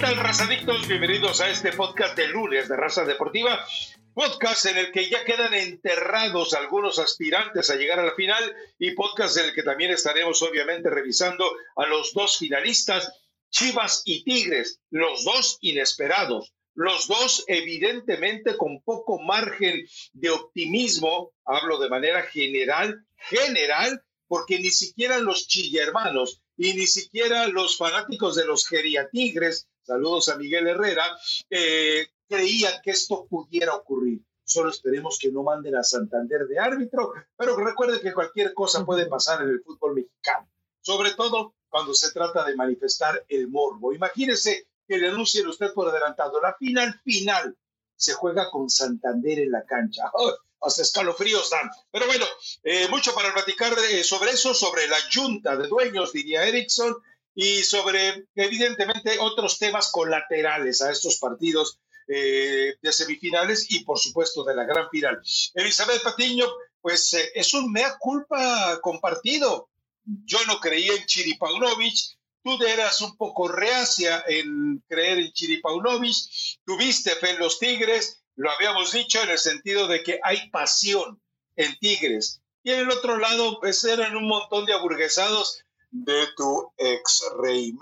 tal, razadictos? Bienvenidos a este podcast de lunes de Raza Deportiva. Podcast en el que ya quedan enterrados algunos aspirantes a llegar a la final y podcast en el que también estaremos obviamente revisando a los dos finalistas, Chivas y Tigres, los dos inesperados, los dos evidentemente con poco margen de optimismo, hablo de manera general, general, porque ni siquiera los chillermanos y ni siquiera los fanáticos de los geriatigres, saludos a Miguel Herrera, eh, creían que esto pudiera ocurrir. Solo esperemos que no manden a Santander de árbitro, pero recuerde que cualquier cosa puede pasar en el fútbol mexicano, sobre todo cuando se trata de manifestar el morbo. Imagínese que le anuncien usted por adelantado. La final final se juega con Santander en la cancha hasta escalofríos dan. Pero bueno, eh, mucho para platicar eh, sobre eso, sobre la junta de dueños, diría Erickson, y sobre, evidentemente, otros temas colaterales a estos partidos eh, de semifinales y, por supuesto, de la gran final. Elizabeth Patiño, pues es un mea culpa compartido. Yo no creía en Chiripaunovic, tú eras un poco reacia en creer en Chiripaunovic, tuviste fe en los Tigres, lo habíamos dicho en el sentido de que hay pasión en Tigres. Y en el otro lado, pues eran un montón de aburguesados de tu ex rey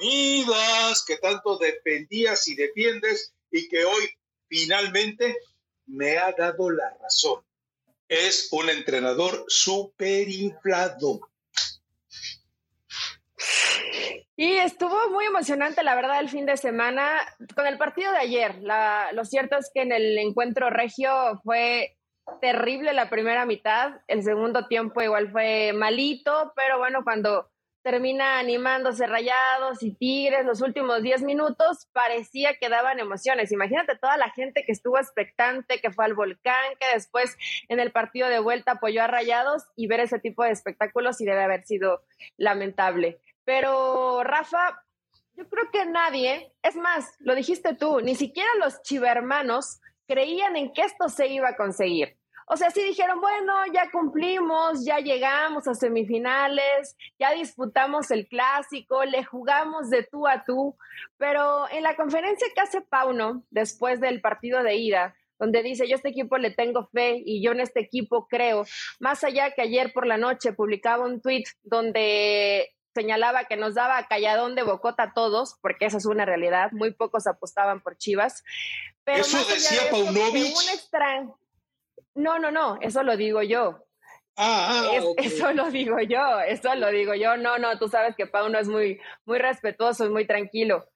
que tanto defendías y defiendes y que hoy finalmente me ha dado la razón. Es un entrenador súper inflado. Y estuvo muy emocionante, la verdad, el fin de semana con el partido de ayer. lo cierto es que en el encuentro regio fue terrible la primera mitad, el segundo tiempo igual fue malito, pero bueno, cuando termina animándose Rayados y Tigres los últimos 10 minutos, parecía que daban emociones. Imagínate toda la gente que estuvo expectante, que fue al volcán, que después en el partido de vuelta apoyó a Rayados y ver ese tipo de espectáculos y debe haber sido lamentable. Pero Rafa, yo creo que nadie, es más, lo dijiste tú, ni siquiera los chivermanos creían en que esto se iba a conseguir. O sea, sí dijeron, bueno, ya cumplimos, ya llegamos a semifinales, ya disputamos el clásico, le jugamos de tú a tú, pero en la conferencia que hace Pauno después del partido de ida, donde dice, yo a este equipo le tengo fe y yo en este equipo creo, más allá que ayer por la noche publicaba un tweet donde señalaba que nos daba calladón de bocota a todos, porque esa es una realidad, muy pocos apostaban por Chivas. Pero ¿Eso decía Paunovic? No, no, no, eso lo digo yo. Ah, ah Eso lo digo yo, eso lo digo yo. No, no, tú sabes que Pauno es muy, muy respetuoso y muy tranquilo.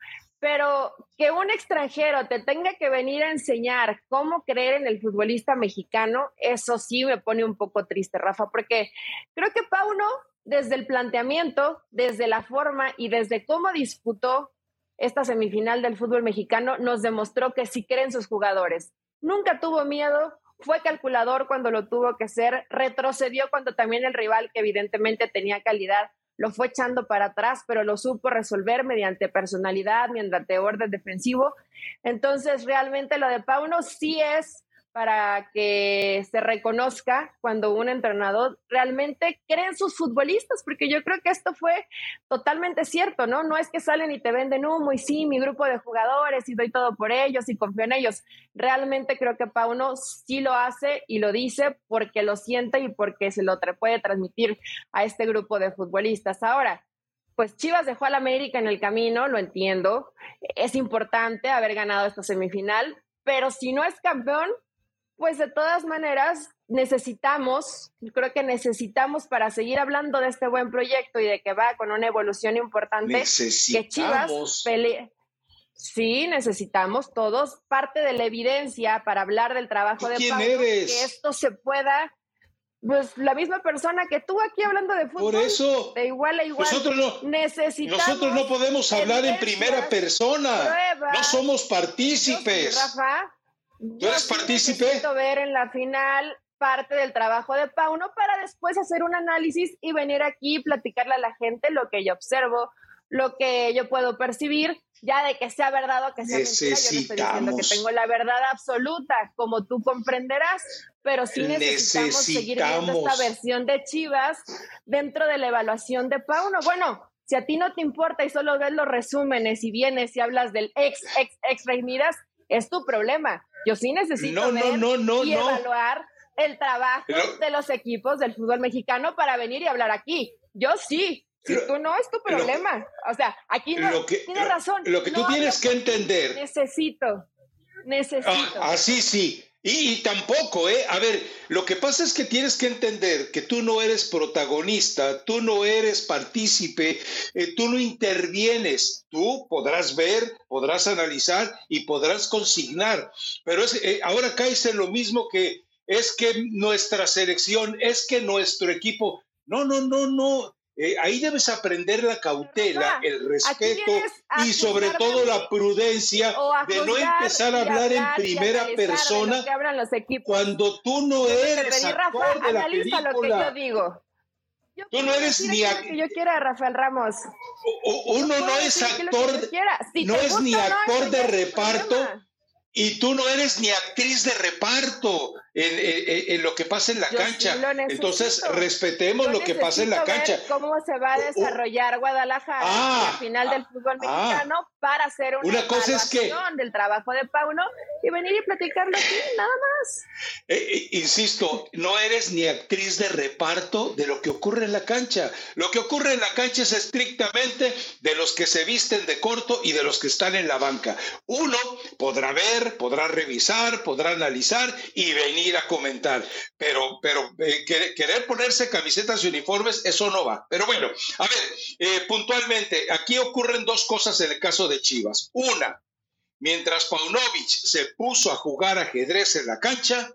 Pero que un extranjero te tenga que venir a enseñar cómo creer en el futbolista mexicano, eso sí me pone un poco triste, Rafa, porque creo que Pauno desde el planteamiento, desde la forma y desde cómo disputó esta semifinal del fútbol mexicano, nos demostró que sí creen sus jugadores. Nunca tuvo miedo, fue calculador cuando lo tuvo que ser, retrocedió cuando también el rival, que evidentemente tenía calidad, lo fue echando para atrás, pero lo supo resolver mediante personalidad, mediante orden defensivo. Entonces, realmente lo de Pauno sí es para que se reconozca cuando un entrenador realmente cree en sus futbolistas, porque yo creo que esto fue totalmente cierto, ¿no? No es que salen y te venden humo y sí, mi grupo de jugadores y doy todo por ellos y confío en ellos. Realmente creo que Pauno sí lo hace y lo dice porque lo siente y porque se lo puede transmitir a este grupo de futbolistas. Ahora, pues Chivas dejó al América en el camino, lo entiendo. Es importante haber ganado esta semifinal, pero si no es campeón, pues de todas maneras necesitamos, creo que necesitamos para seguir hablando de este buen proyecto y de que va con una evolución importante, que Chivas pelee. Sí, necesitamos todos parte de la evidencia para hablar del trabajo de Pablo, que esto se pueda pues la misma persona que tú aquí hablando de fútbol. Por eso. De igual a igual. Nosotros no, necesitamos nosotros no podemos hablar en primera persona. no somos partícipes. Rafa, ¿Tú eres partícipe? Necesito ver en la final parte del trabajo de Pauno para después hacer un análisis y venir aquí y platicarle a la gente lo que yo observo, lo que yo puedo percibir, ya de que sea verdad o que sea mentira. Yo no estoy diciendo que tengo la verdad absoluta, como tú comprenderás, pero sí necesitamos, seguir viendo esta versión de Chivas dentro de la evaluación de Pauno. Bueno, Si a ti no te importa y solo ves los resúmenes y vienes y hablas del ex, ex, ex Rey Midas, es tu problema. Yo sí necesito ver y evaluar el trabajo de los equipos del fútbol mexicano para venir y hablar aquí. Yo sí, si tú no, es tu problema. o sea, aquí no tienes razón. Lo que tú tienes que entender. Necesito, necesito. Ah, así sí. Y, tampoco, ¿eh? A ver, lo que pasa es que tienes que entender que tú no eres protagonista, tú no eres partícipe, eh, tú no intervienes, tú podrás ver, podrás analizar y podrás consignar, pero eh, ahora caes en lo mismo que es que nuestra selección, es que nuestro equipo, no, no, no, no, eh, ahí debes aprender la cautela, el respeto y sobre todo la prudencia de no empezar a hablar en primera persona cuando tú no eres actor de la película. Lo que yo digo. tú no eres ni actor. Yo quiero a Rafael Ramos. uno no es actor, no es ni actor de reparto y tú no eres ni actriz de reparto en, lo que pasa en la cancha. Entonces, respetemos lo que pasa en la cancha. ¿Cómo se va a desarrollar Guadalajara ah, al final del fútbol ah. mexicano para hacer una, una cosa es que, del trabajo de Pauno y venir y platicarlo aquí, nada más? Eh, eh, insisto, no eres ni actriz de reparto de lo que ocurre en la cancha. Lo que ocurre en la cancha es estrictamente de los que se visten de corto y de los que están en la banca. Uno podrá ver, podrá revisar, podrá analizar y venir ir a comentar, pero, pero eh, querer, ponerse camisetas y uniformes, eso no va. Pero bueno, a ver, eh, puntualmente, aquí ocurren dos cosas en el caso de Chivas. Una, mientras Paunovic se puso a jugar ajedrez en la cancha,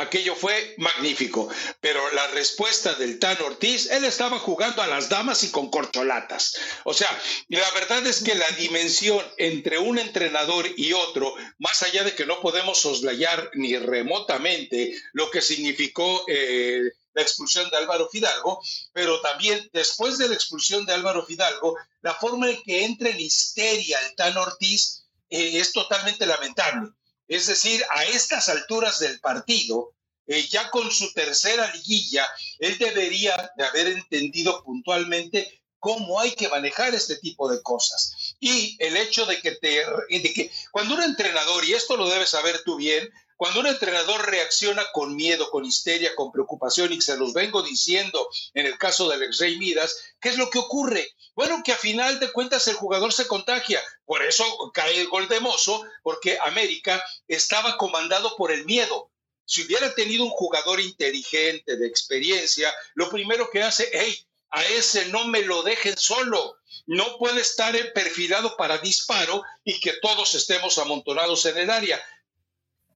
aquello fue magnífico. Pero la respuesta del Tan Ortiz, él estaba jugando a las damas y con corcholatas. O sea, la verdad es que la dimensión entre un entrenador y otro, más allá de que no podemos soslayar ni remotamente lo que significó eh, la expulsión de Álvaro Fidalgo, pero también después de la expulsión de Álvaro Fidalgo, la forma en que entra en histeria el Tan Ortiz eh, es totalmente lamentable. Es decir, a estas alturas del partido, eh, ya con su tercera liguilla, él debería de haber entendido puntualmente cómo hay que manejar este tipo de cosas. Y el hecho de que, te, de que cuando un entrenador, y esto lo debes saber tú bien, cuando un entrenador reacciona con miedo, con histeria, con preocupación, y se los vengo diciendo en el caso del ex Rey Midas, ¿qué es lo que ocurre? Bueno, que a final de cuentas el jugador se contagia. Por eso cae el gol de Mozo, porque América estaba comandado por el miedo. Si hubiera tenido un jugador inteligente, de experiencia, lo primero que hace, hey, a ese no me lo dejen solo. No puede estar perfilado para disparo y que todos estemos amontonados en el área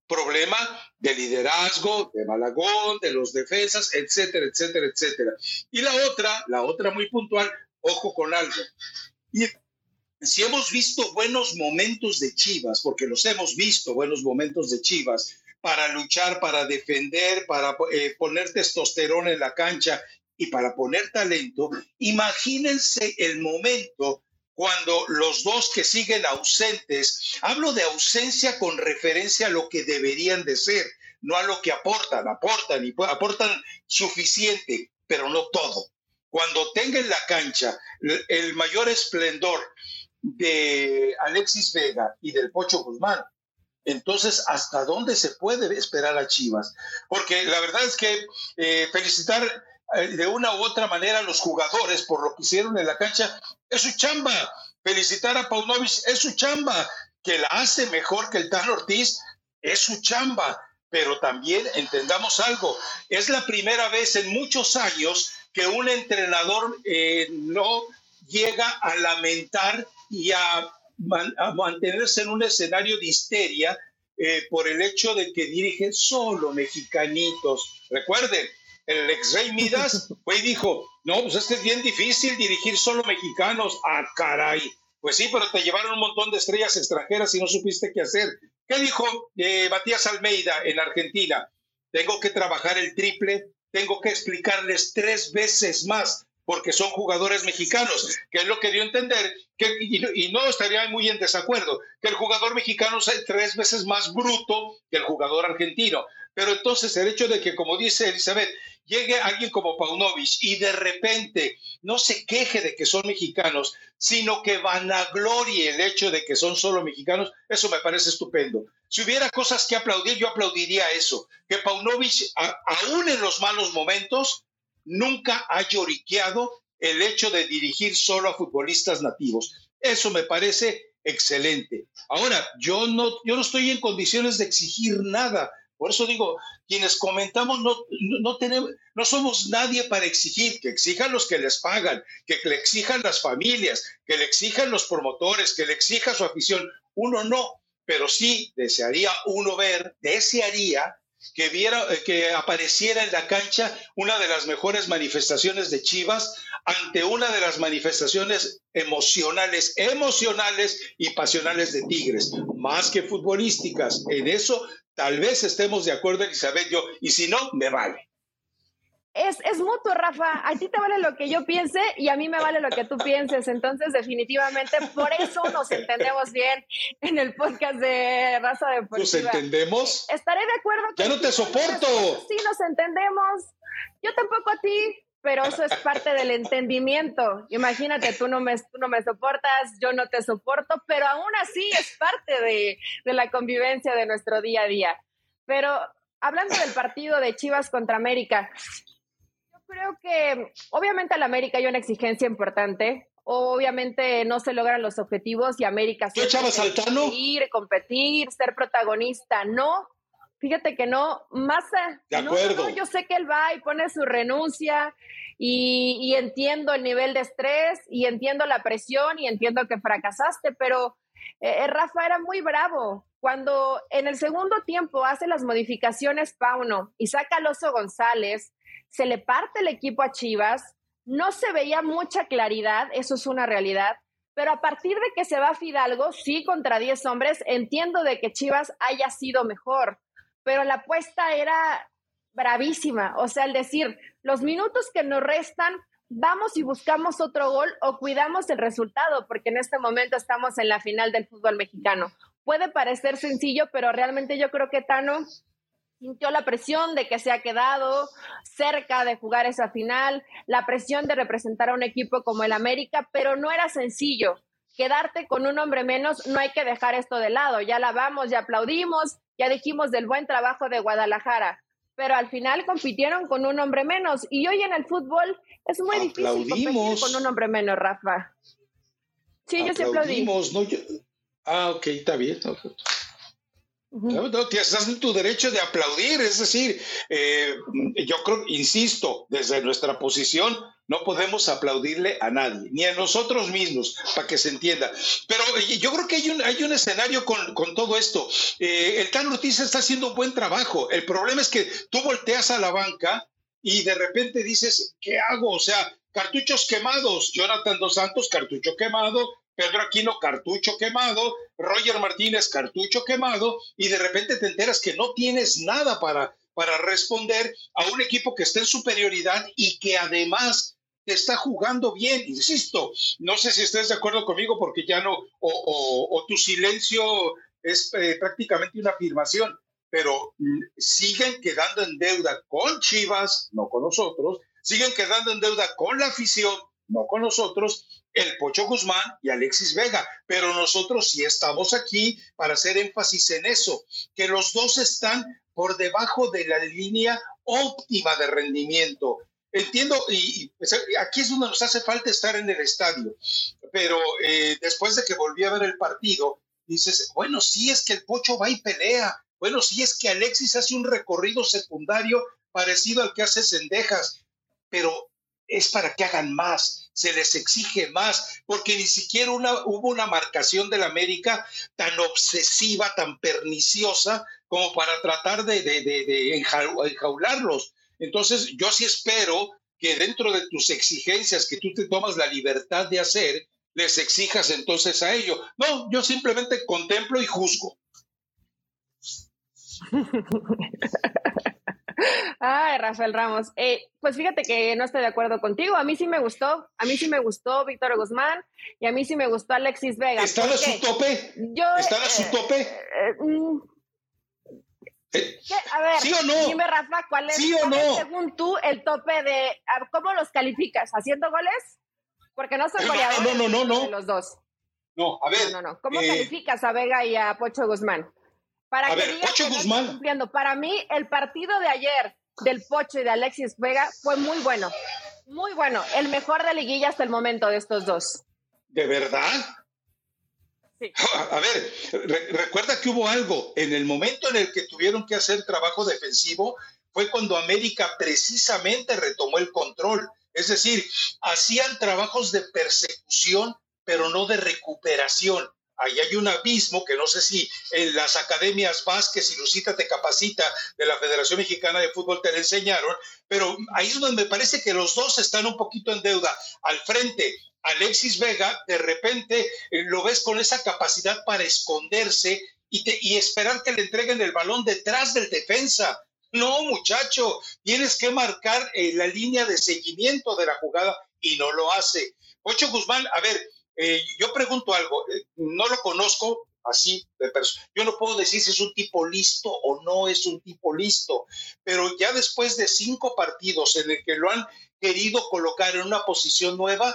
problema de liderazgo, de Malagón, de los defensas, etcétera, etcétera, etcétera. Y la otra, la otra muy puntual, ojo con algo. Y si hemos visto buenos momentos de Chivas, porque los hemos visto, buenos momentos de Chivas, para luchar, para defender, para eh, poner testosterona en la cancha y para poner talento, imagínense el momento cuando los dos que siguen ausentes, hablo de ausencia con referencia a lo que deberían de ser, no a lo que aportan, aportan y aportan suficiente, pero no todo. Cuando tenga en la cancha el mayor esplendor de Alexis Vega y del Pocho Guzmán, entonces, ¿hasta dónde se puede esperar a Chivas? Porque la verdad es que eh, felicitar eh, de una u otra manera a los jugadores por lo que hicieron en la cancha, es su chamba. Felicitar a Paunovic es su chamba. Que la hace mejor que el Tan Ortiz es su chamba. Pero también entendamos algo, es la primera vez en muchos años que un entrenador eh, no llega a lamentar y a, mantenerse en un escenario de histeria eh, por el hecho de que dirigen solo mexicanitos. Recuerden, el ex rey Midas fue y dijo, no, pues es que es bien difícil dirigir solo mexicanos. Ah, caray. Pues sí, pero te llevaron un montón de estrellas extranjeras y no supiste qué hacer. ¿Qué dijo eh, Matías Almeida en Argentina? Tengo que trabajar el triple, tengo que explicarles tres veces más porque son jugadores mexicanos, que es lo que dio a entender, que, y, no estaría muy en desacuerdo, que el jugador mexicano es tres veces más bruto que el jugador argentino. Pero entonces el hecho de que, como dice Elizabeth, llegue alguien como Paunovic y de repente no se queje de que son mexicanos, sino que vanaglorie el hecho de que son solo mexicanos, eso me parece estupendo. Si hubiera cosas que aplaudir, yo aplaudiría eso, que Paunovic, aún en los malos momentos, nunca ha lloriqueado el hecho de dirigir solo a futbolistas nativos. Eso me parece excelente. Ahora, yo no, yo no estoy en condiciones de exigir nada. Por eso digo, quienes comentamos no, no, tenemos, no somos nadie para exigir, que exijan los que les pagan, que le exijan las familias, que le exijan los promotores, que le exija su afición. Uno no, pero sí desearía uno ver, desearía que viera, eh, que apareciera en la cancha una de las mejores manifestaciones de Chivas ante una de las manifestaciones emocionales, emocionales y pasionales de Tigres, más que futbolísticas. En eso tal vez estemos de acuerdo, Elizabeth, yo, y si no, me vale es, es mutuo, Rafa. A ti te vale lo que yo piense y a mí me vale lo que tú pienses. Entonces, definitivamente, por eso nos entendemos bien en el podcast de Raza Deportiva. ¿Nos entendemos? Estaré de acuerdo. Ya no te soporto. Sí, nos entendemos. Yo tampoco a ti, pero eso es parte del entendimiento. Imagínate, tú no me, tú no me soportas, yo no te soporto, pero aún así es parte de, de la convivencia de nuestro día a día. Pero hablando del partido de Chivas contra América, creo que obviamente al América hay una exigencia importante. Obviamente no se logran los objetivos y América ¿Tú echabas Ir, competir, ser protagonista. No, fíjate que no. Más. De acuerdo. yo sé que él va y pone su renuncia y, entiendo el nivel de estrés y entiendo la presión y entiendo que fracasaste, pero eh, Rafa era muy bravo. Cuando en el segundo tiempo hace las modificaciones Pauno y saca al Oso González, se le parte el equipo a Chivas, no se veía mucha claridad, eso es una realidad, pero a partir de que se va Fidalgo, sí, contra 10 hombres, entiendo de que Chivas haya sido mejor, pero la apuesta era bravísima, o sea, el decir, los minutos que nos restan, vamos y buscamos otro gol o cuidamos el resultado, porque en este momento estamos en la final del fútbol mexicano. Puede parecer sencillo, pero realmente yo creo que Tano sintió la presión de que se ha quedado cerca de jugar esa final, la presión de representar a un equipo como el América, pero no era sencillo. Quedarte con un hombre menos, no hay que dejar esto de lado. Ya la vamos, ya aplaudimos, ya dijimos del buen trabajo de Guadalajara, pero al final compitieron con un hombre menos. Y hoy en el fútbol es muy difícil competir con un hombre menos, Rafa. Sí, yo sí aplaudí. Ah, ok, está bien. No, estás en tu derecho de aplaudir, es decir, eh, yo creo, insisto, desde nuestra posición no podemos aplaudirle a nadie, ni a nosotros mismos, para que se entienda. Pero yo creo que hay un, hay un escenario con, con todo esto. Eh, el Tan Ortiz está haciendo un buen trabajo. El problema es que tú volteas a la banca y de repente dices, ¿qué hago? O sea, cartuchos quemados, Jonathan Dos Santos, cartucho quemado, Pedro Aquino, cartucho quemado, Roger Martínez, cartucho quemado, y de repente te enteras que no tienes nada para, para responder a un equipo que está en superioridad y que además está jugando bien. Insisto, no sé si estés de acuerdo conmigo porque ya no, o, tu silencio es eh, prácticamente una afirmación, pero mm, siguen quedando en deuda con Chivas, no con nosotros, siguen quedando en deuda con la afición, no con nosotros, el Pocho Guzmán y Alexis Vega, pero nosotros sí estamos aquí para hacer énfasis en eso, que los dos están por debajo de la línea óptima de rendimiento. Entiendo, y, pues, aquí es donde nos hace falta estar en el estadio, pero eh, después de que volví a ver el partido, dices, bueno, sí es que el Pocho va y pelea, bueno, sí es que Alexis hace un recorrido secundario parecido al que hace Cendejas, pero es para que hagan más, se les exige más, porque ni siquiera hubo una marcación del América tan obsesiva, tan perniciosa, como para tratar de, de, enjaularlos. Entonces, yo sí espero que dentro de tus exigencias que tú te tomas la libertad de hacer, les exijas entonces a ello. No, yo simplemente contemplo y juzgo. Ay, Rafael Ramos. Eh, pues fíjate que no estoy de acuerdo contigo. A mí sí me gustó. A mí sí me gustó Víctor Guzmán y a mí sí me gustó Alexis Vega. ¿Está a su tope? ¿Está a su eh, tope? Eh, mm, A ver, ¿Sí o no? dime, Rafa, ¿cuál es, ¿Sí o no? según tú, el tope de. ¿Cómo los calificas? ¿Haciendo goles? Porque no son goleadores no, no, no, no, los dos. No, a ver. No, no, no. ¿Cómo eh, calificas a Vega y a Pocho Guzmán? Para a ver, Pocho Guzmán. Cumpliendo. Para mí, el partido de ayer del Pocho y de Alexis Vega fue muy bueno. Muy bueno. El mejor de liguilla hasta el momento de estos dos. ¿De verdad? A ver, recuerda que hubo algo. En el momento en el que tuvieron que hacer trabajo defensivo fue cuando América precisamente retomó el control. Es decir, hacían trabajos de persecución, pero no de recuperación. Ahí hay un abismo que no sé si en las academias Vázquez y Lucita te capacita de la Federación Mexicana de Fútbol te lo enseñaron, pero ahí es donde me parece que los dos están un poquito en deuda. Al frente, Alexis Vega, de repente eh, lo ves con esa capacidad para esconderse y, esperar que le entreguen el balón detrás del defensa. No, muchacho, tienes que marcar eh, la línea de seguimiento de la jugada y no lo hace. Ocho Guzmán, a ver, eh, yo pregunto algo, no lo conozco así de persona. Yo no puedo decir si es un tipo listo o no es un tipo listo, pero ya después de cinco partidos en el que lo han querido colocar en una posición nueva,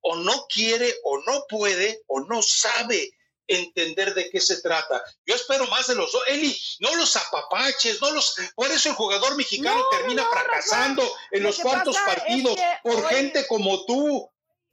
o no quiere o no puede o no sabe entender de qué se trata. Yo espero más de los dos. Eli, no los apapaches, no los. Por eso el jugador mexicano termina fracasando en los cuartos partidos por gente como tú.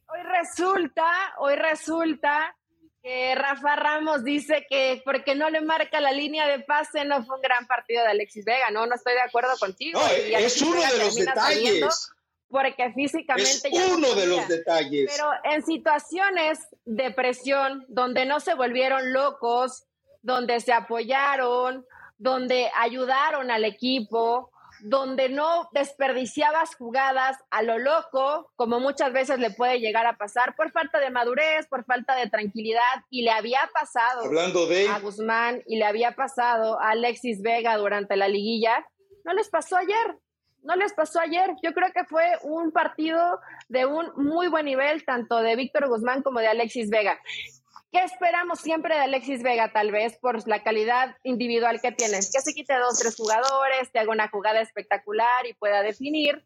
Hoy resulta, hoy resulta que Rafa Ramos dice que porque no le marca la línea de pase no fue un gran partido de Alexis Vega. No, no estoy de acuerdo contigo. es uno de los detalles porque físicamente es uno de los detalles. Pero en situaciones de presión, donde no se volvieron locos, donde se apoyaron, donde ayudaron al equipo, donde no desperdiciabas jugadas a lo loco, como muchas veces le puede llegar a pasar por falta de madurez, por falta de tranquilidad, y le había pasado Hablando de... a Guzmán y le había pasado a Alexis Vega durante la liguilla, no les pasó ayer no les pasó ayer. Yo creo que fue un partido de un muy buen nivel, tanto de Víctor Guzmán como de Alexis Vega. ¿Qué esperamos siempre de Alexis Vega, tal vez, por la calidad individual que tiene? Que se quite dos, tres jugadores, que haga una jugada espectacular y pueda definir.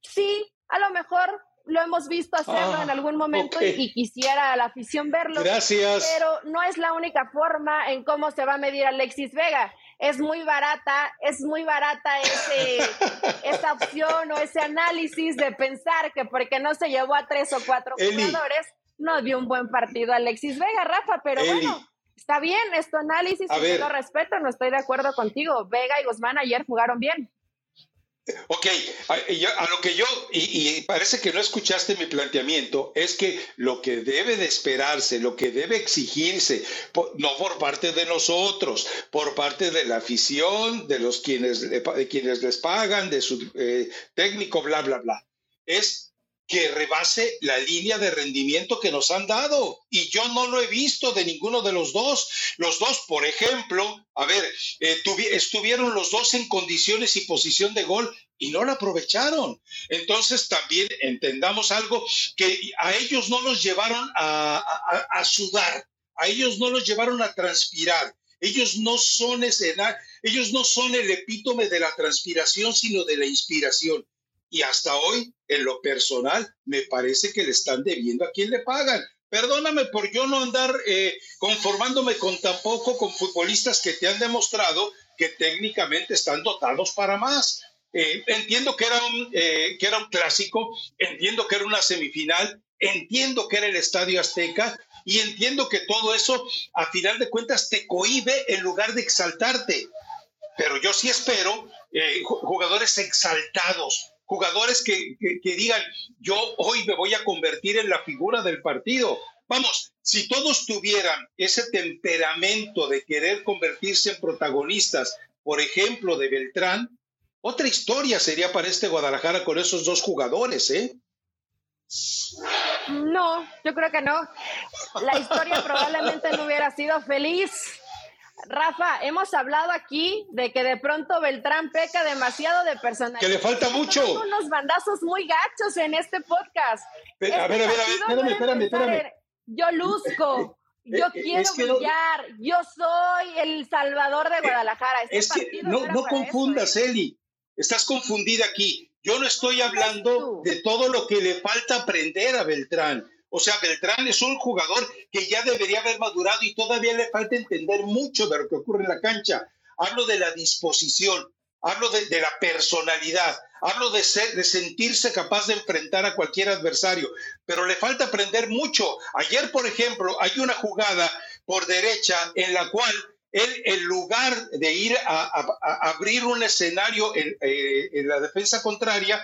Sí, a lo mejor lo hemos visto hacerlo ah, en algún momento y, quisiera a la afición verlo. Gracias. Pero no es la única forma en cómo se va a medir Alexis Vega es muy barata, es muy barata ese, esa opción o ese análisis de pensar que porque no se llevó a tres o cuatro jugadores, no dio un buen partido Alexis Vega, Rafa, pero bueno, está bien, es tu análisis, y yo lo respeto, no estoy de acuerdo contigo. Vega y Guzmán ayer jugaron bien. Ok, a, lo que yo, y, parece que no escuchaste mi planteamiento, es que lo que debe de esperarse, lo que debe exigirse, no por parte de nosotros, por parte de la afición, de los quienes, de quienes les pagan, de su eh, técnico, bla, bla, bla, es que rebase la línea de rendimiento que nos han dado. Y yo no lo he visto de ninguno de los dos. Los dos, por ejemplo, a ver, eh, estuvieron los dos en condiciones y posición de gol y no la aprovecharon. Entonces también entendamos algo, que a ellos no los llevaron a, a sudar, a ellos no los llevaron a transpirar. Ellos no son escena, ellos no son el epítome de la transpiración, sino de la inspiración y hasta hoy, en lo personal, me parece que le están debiendo a quien le pagan. Perdóname por yo no andar eh, conformándome con tan poco con futbolistas que te han demostrado que técnicamente están dotados para más. Eh, entiendo que era, un, eh, que era un clásico, entiendo que era una semifinal, entiendo que era el Estadio Azteca y entiendo que todo eso, a final de cuentas, te cohibe en lugar de exaltarte. Pero yo sí espero jugadores exaltados, jugadores que, digan, yo hoy me voy a convertir en la figura del partido. Vamos, si todos tuvieran ese temperamento de querer convertirse en protagonistas, por ejemplo, de Beltrán, otra historia sería para este Guadalajara con esos dos jugadores, ¿eh? No, yo creo que no. La historia probablemente no hubiera sido feliz Rafa, hemos hablado aquí de que de pronto Beltrán peca demasiado de personalidad. Que le falta mucho. Unos bandazos muy gachos en este podcast. a ver, a ver, a ver, espérame, espérame, espérame. Yo luzco Yo eh, quiero brillar. Yo soy el salvador de Guadalajara. Este es que no, no confundas, Eli. Estás confundida aquí. Yo no estoy hablando de todo lo que le falta aprender a Beltrán. O sea, Beltrán es un jugador que ya debería haber madurado y todavía le falta entender mucho de lo que ocurre en la cancha. Hablo de la disposición, hablo de, la personalidad, hablo de, de sentirse capaz de enfrentar a cualquier adversario, pero le falta aprender mucho. Ayer, por ejemplo, hay una jugada por derecha en la cual él, en lugar de ir a, abrir un escenario en, eh, en, la defensa contraria,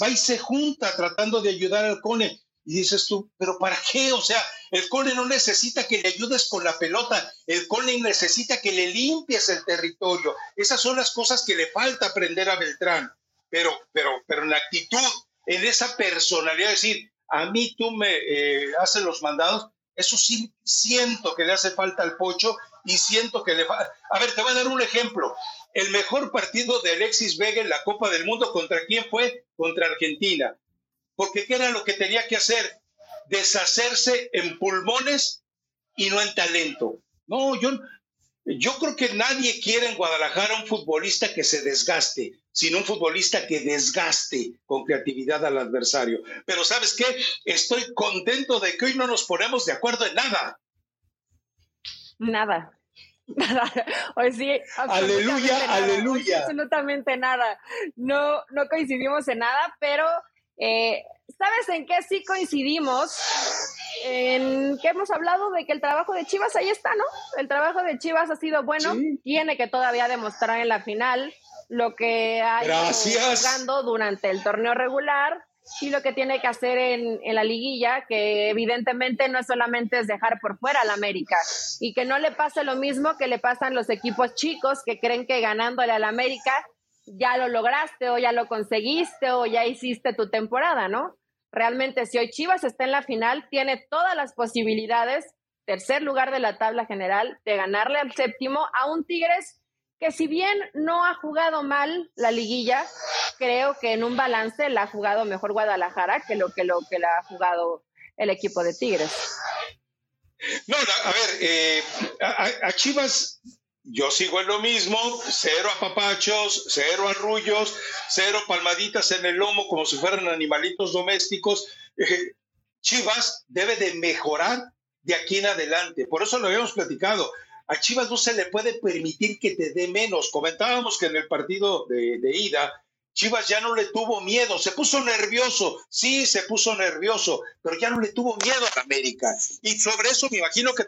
va y se junta tratando de ayudar al Cone. Y dices tú, ¿pero para qué? O sea, el Cone no necesita que le ayudes con la pelota, el Cone necesita que le limpies el territorio. Esas son las cosas que le falta aprender a Beltrán. Pero, pero, pero en la actitud, en esa personalidad, decir, a mí tú me eh, haces los mandados, eso sí siento que le hace falta al Pocho y siento que le va... A ver, te voy a dar un ejemplo. El mejor partido de Alexis Vega en la Copa del Mundo, ¿contra quién fue? Contra Argentina. Porque ¿qué era lo que tenía que hacer? Deshacerse en pulmones y no en talento. No, yo, yo creo que nadie quiere en Guadalajara un futbolista que se desgaste, sino un futbolista que desgaste con creatividad al adversario. Pero ¿sabes qué? Estoy contento de que hoy no nos ponemos de acuerdo en nada. Nada. Nada. Hoy sí, aleluya, aleluya. Absolutamente nada. No, no coincidimos en nada, pero eh, ¿sabes en qué sí coincidimos? En que hemos hablado de que el trabajo de Chivas ahí está, ¿no? El trabajo de Chivas ha sido bueno, tiene que todavía demostrar en la final lo que ha ido jugando durante el torneo regular y lo que tiene que hacer en, la liguilla, que evidentemente no solamente es dejar por fuera al América y que no le pase lo mismo que le pasan los equipos chicos que creen que ganándole al América ya lo lograste o ya lo conseguiste o ya hiciste tu temporada, ¿no? Realmente si hoy Chivas está en la final, tiene todas las posibilidades, tercer lugar de la tabla general, de ganarle al séptimo a un Tigres que si bien no ha jugado mal la liguilla, creo que en un balance la ha jugado mejor Guadalajara que lo que, lo que la ha jugado el equipo de Tigres. No, a ver, eh, a, Chivas yo sigo en lo mismo, cero apapachos, cero arrullos, cero palmaditas en el lomo como si fueran animalitos domésticos. Eh, Chivas debe de mejorar de aquí en adelante. Por eso lo habíamos platicado. A Chivas no se le puede permitir que te dé menos. Comentábamos que en el partido de, ida, Chivas ya no le tuvo miedo, se puso nervioso, sí, se puso nervioso, pero ya no le tuvo miedo a América. Y sobre eso me imagino que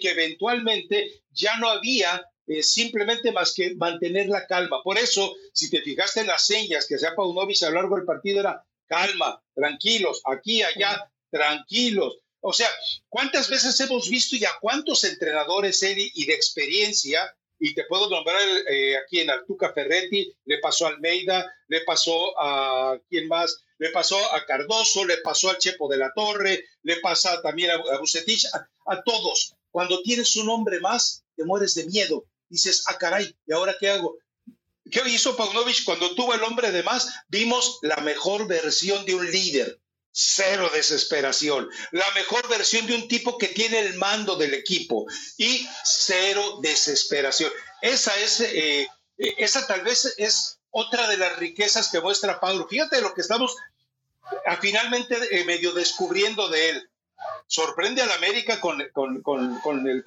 que eventualmente ya no había eh, simplemente más que mantener la calma. Por eso, si te fijaste en las señas que hacía Paunovic a lo largo del partido, era calma, tranquilos, aquí, allá, tranquilos. O sea, ¿cuántas veces hemos visto y a cuántos entrenadores, Eddie, y de experiencia, y te puedo nombrar eh, aquí en Artuca Ferretti, le pasó a Almeida, le pasó a quién más, le pasó a Cardoso, le pasó al Chepo de la Torre, le pasa también a, Bucetich, a, todos. Cuando tienes un hombre más, te mueres de miedo. Dices, ah, caray, ¿y ahora qué hago? ¿Qué hizo Paunovic cuando tuvo el hombre de más? Vimos la mejor versión de un líder cero desesperación. La mejor versión de un tipo que tiene el mando del equipo y cero desesperación. Esa es, eh, eh, esa tal vez es otra de las riquezas que muestra Pablo. Fíjate lo que estamos ah, finalmente eh, medio descubriendo de él. Sorprende al América con, con, con, el,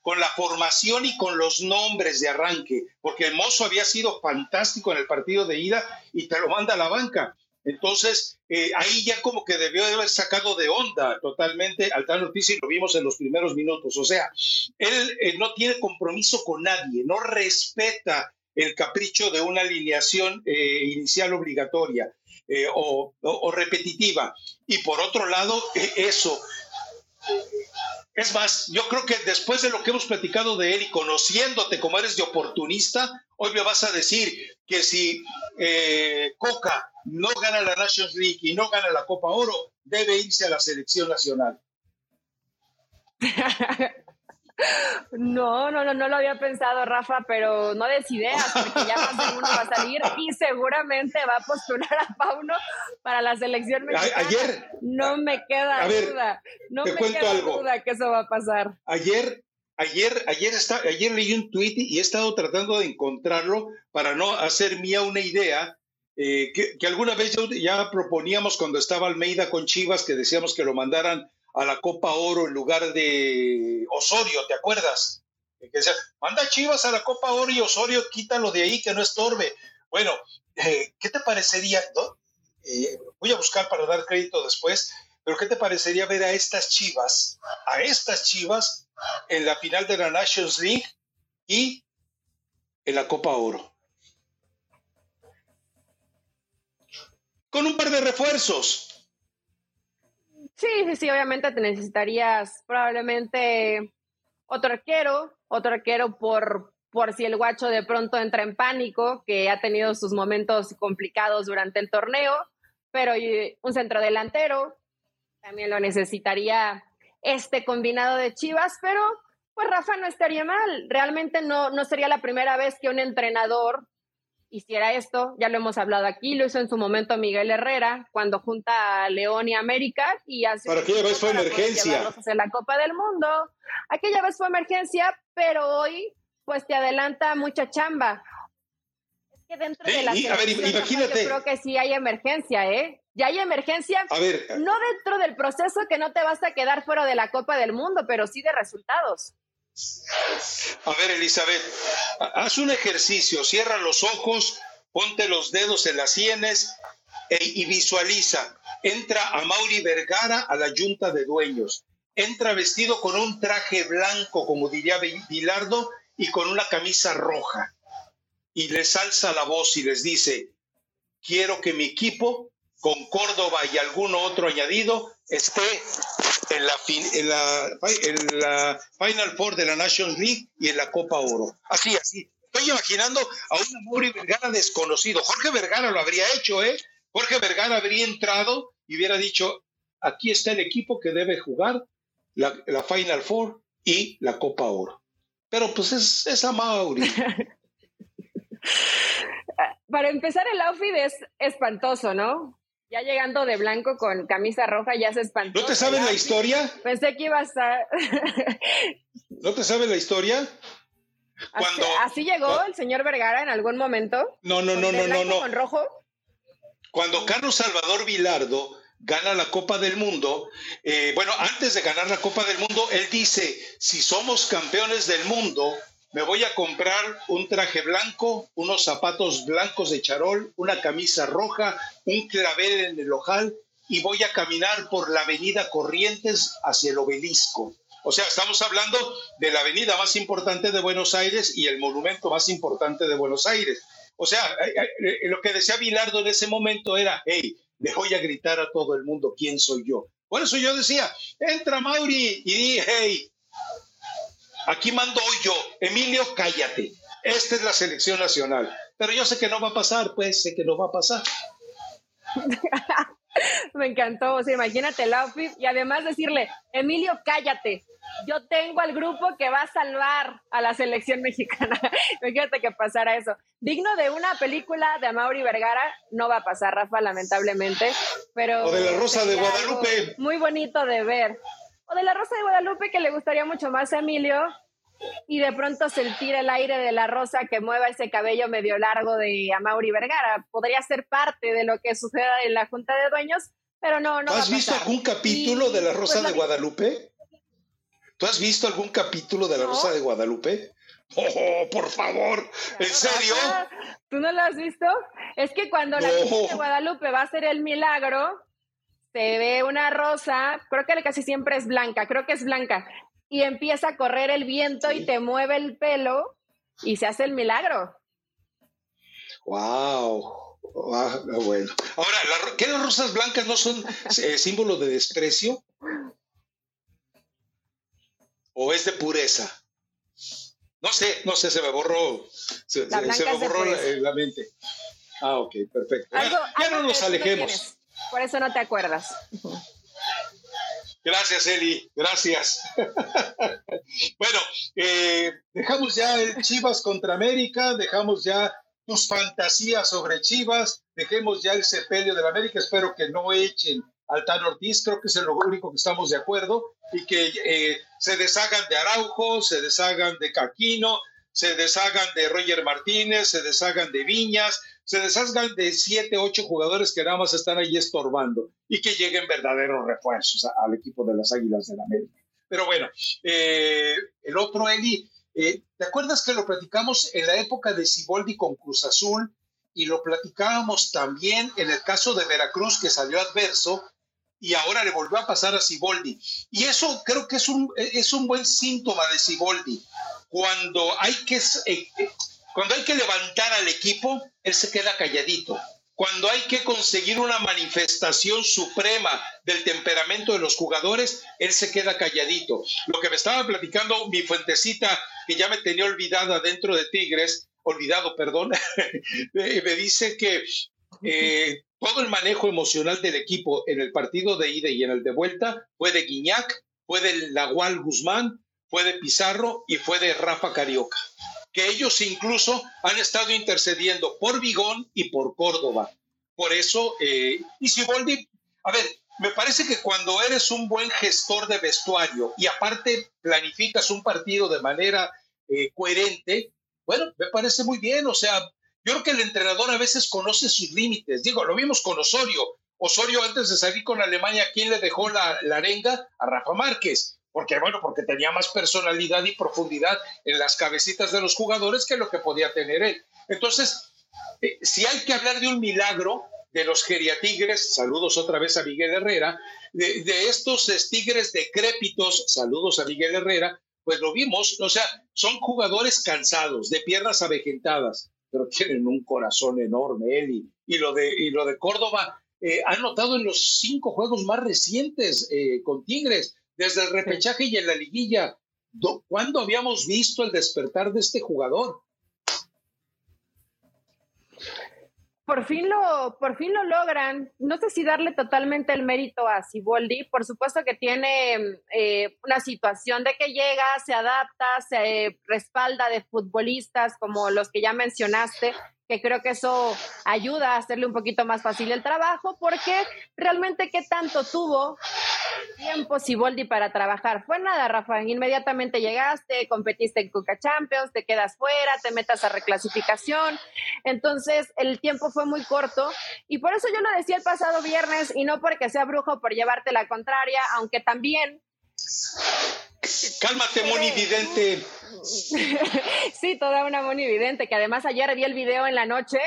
con la formación y con los nombres de arranque, porque el mozo había sido fantástico en el partido de ida y te lo manda a la banca entonces, eh, ahí ya como que debió haber sacado de onda totalmente al tal noticia y lo vimos en los primeros minutos. O sea, él eh, no tiene compromiso con nadie, no respeta el capricho de una alineación eh, inicial obligatoria o, o, repetitiva. Y por otro lado, eso. Es más, yo creo que después de lo que hemos platicado de él y conociéndote como eres de oportunista, hoy me vas a decir que si Coca no gana la Nations League y no gana la Copa Oro, debe irse a la selección nacional. No, no, no, no lo había pensado, Rafa, pero no des ideas, porque ya más de uno va a salir y seguramente va a postular a Pauno para la selección mexicana. Ayer. No me queda duda. No me queda duda que eso va a pasar. Ayer. Ayer, ayer, está, ayer leí un tweet y he estado tratando de encontrarlo para no hacer mía una idea eh, que, alguna vez ya proponíamos cuando estaba Almeida con Chivas, que decíamos que lo mandaran a la Copa Oro en lugar de Osorio, ¿te acuerdas? Que decía, manda Chivas a la Copa Oro y Osorio quítalo de ahí que no estorbe. Bueno, eh, ¿qué te parecería? Eh, voy a buscar para dar crédito después, pero ¿qué te parecería ver a estas Chivas, a estas Chivas en la final de la Nations League y en la Copa Oro? Con un par de refuerzos Sí, sí, sí, obviamente te necesitarías probablemente otro arquero, otro arquero por, por si el guacho de pronto entra en pánico, que ha tenido sus momentos complicados durante el torneo, pero un centro delantero también lo necesitaría este combinado de Chivas, pero pues Rafa no estaría mal. Realmente no, no sería la primera vez que un entrenador hiciera esto, ya lo hemos hablado aquí, lo hizo en su momento Miguel Herrera, cuando junta a León y América y hace... Para aquella vez fue emergencia. Hacer la Copa del Mundo. Aquella vez fue emergencia, pero hoy pues te adelanta mucha chamba. Es que dentro de la... a ver, imagínate. Yo creo que sí hay emergencia, ¿eh? Ya hay emergencia. A ver. No dentro del proceso que no te vas a quedar fuera de la Copa del Mundo, pero sí de resultados. A ver, Elizabeth, haz un ejercicio, cierra los ojos, ponte los dedos en las sienes e, y visualiza. Entra a Mauri Vergara a la junta de dueños. Entra vestido con un traje blanco, como diría Bilardo, y con una camisa roja. Y les alza la voz y les dice, quiero que mi equipo, con Córdoba y alguno otro añadido, esté en la, en, la, Final Four de la Nations League y en la Copa Oro. Así, así. Estoy imaginando a un Mauri Vergara desconocido. Jorge Vergara lo habría hecho, ¿eh? Jorge Vergara habría entrado y hubiera dicho, aquí está el equipo que debe jugar la, la Final Four y la Copa Oro. Pero pues es, es a Mauri. Para empezar, el outfit es espantoso, ¿no? Ya llegando de blanco con camisa roja ya se espantó. ¿No te sabes la historia? Pensé que iba a estar... ¿No te sabes la historia? Cuando, ¿Así llegó el señor Vergara en algún momento? No, no, no, no, no, no. ¿Con rojo? Cuando Carlos Salvador Vilardo gana la Copa del Mundo, eh, bueno, antes de ganar la Copa del Mundo, él dice, si somos campeones del mundo, me voy a comprar un traje blanco, unos zapatos blancos de charol, una camisa roja, un clavel en el ojal y voy a caminar por la avenida Corrientes hacia el obelisco. O sea, estamos hablando de la avenida más importante de Buenos Aires y el monumento más importante de Buenos Aires. O sea, eh, eh, eh, lo que decía Bilardo en ese momento era, hey, le voy a gritar a todo el mundo quién soy yo. Por eso yo decía, entra Mauri y di, hey, Aquí mando yo. Emilio, cállate. Esta es la selección nacional. Pero yo sé que no va a pasar, pues sé que no va a pasar. Me encantó. O sea, imagínate el outfit y además decirle, Emilio, cállate. Yo tengo al grupo que va a salvar a la selección mexicana. Imagínate que pasara eso. Digno de una película de Amaury Vergara, no va a pasar, Rafa, lamentablemente. Pero o de la Rosa de Guadalupe. Muy bonito de ver o de la Rosa de Guadalupe que le gustaría mucho más a Emilio y de pronto sentir el aire de la rosa que mueva ese cabello medio largo de Amaury Vergara. Podría ser parte de lo que suceda en la Junta de Dueños, pero no, no. ¿Has visto algún capítulo de la pues, Rosa de Guadalupe? ¿Tú has visto algún capítulo de la Rosa de Guadalupe? Oh, por favor, ¿en serio? ¿Tú no lo has visto? Es que cuando la Rosa de Guadalupe va a hacer el milagro, se ve una rosa, creo que casi siempre es blanca, creo que es blanca, y empieza a correr el viento y te mueve el pelo y se hace el milagro. ¡Wow! Ah, bueno. Ahora, ¿qué las rosas blancas no son eh, símbolo de desprecio? ¿O es de pureza? No sé, no sé, se me borró, se, me borró la, mente. Ah, ok, perfecto. ya no nos alejemos. Por eso no te acuerdas. Gracias, Eli, gracias. bueno, eh, dejamos ya el Chivas contra América, dejamos ya tus fantasías sobre Chivas, dejemos ya el sepelio de la América, espero que no echen al Tan Ortiz, creo que es lo único que estamos de acuerdo, y que eh, se deshagan de Araujo, se deshagan de Caquino, se deshagan de Roger Martínez, se deshagan de Viñas, se deshagan de siete, ocho jugadores que nada más están ahí estorbando y que lleguen verdaderos refuerzos al equipo de las Águilas de la América. Pero bueno, eh, el otro Eli, eh, ¿te acuerdas que lo platicamos en la época de Ciboldi con Cruz Azul? Y lo platicábamos también en el caso de Veracruz que salió adverso y ahora le volvió a pasar a Ciboldi. Y eso creo que es un, es un buen síntoma de Ciboldi. Cuando hay que eh, cuando hay que levantar al equipo, él se queda calladito. Cuando hay que conseguir una manifestación suprema del temperamento de los jugadores, él se queda calladito. Lo que me estaba platicando mi fuentecita, que ya me tenía olvidada dentro de Tigres, olvidado, perdón, me dice que eh, todo el manejo emocional del equipo en el partido de ida y en el de vuelta fue de Guiñac, fue de Lagual Guzmán, fue de Pizarro y fue de Rafa Carioca que ellos incluso han estado intercediendo por Vigón y por Córdoba. Por eso, eh, y Siboldi, a ver, me parece que cuando eres un buen gestor de vestuario y aparte planificas un partido de manera eh, coherente, bueno, me parece muy bien. O sea, yo creo que el entrenador a veces conoce sus límites. Digo, lo vimos con Osorio. Osorio antes de salir con Alemania, ¿quién le dejó la, la arenga? A Rafa Márquez porque bueno, porque tenía más personalidad y profundidad en las cabecitas de los jugadores que lo que podía tener él. Entonces, eh, si hay que hablar de un milagro de los geriatigres, saludos otra vez a Miguel Herrera, de, de estos tigres decrépitos, saludos a Miguel Herrera, pues lo vimos, o sea, son jugadores cansados, de piernas avejentadas, pero tienen un corazón enorme, él, y, lo, de, y lo de Córdoba, eh, han notado en los cinco juegos más recientes eh, con Tigres, desde el repechaje y en la liguilla. ¿Cuándo habíamos visto el despertar de este jugador? Por fin lo, por fin lo logran. No sé si darle totalmente el mérito a Siboldi. Por supuesto que tiene eh, una situación de que llega, se adapta, se respalda de futbolistas como los que ya mencionaste, que creo que eso ayuda a hacerle un poquito más fácil el trabajo, porque realmente qué tanto tuvo tiempo Siboldi para trabajar. Fue nada, Rafa, inmediatamente llegaste, competiste en Coca Champions, te quedas fuera, te metas a reclasificación, entonces el tiempo fue muy corto y por eso yo lo decía el pasado viernes y no porque sea brujo por llevarte la contraria, aunque también Cálmate, Moni Vidente. sí, toda una Moni Vidente, que además ayer vi el video en la noche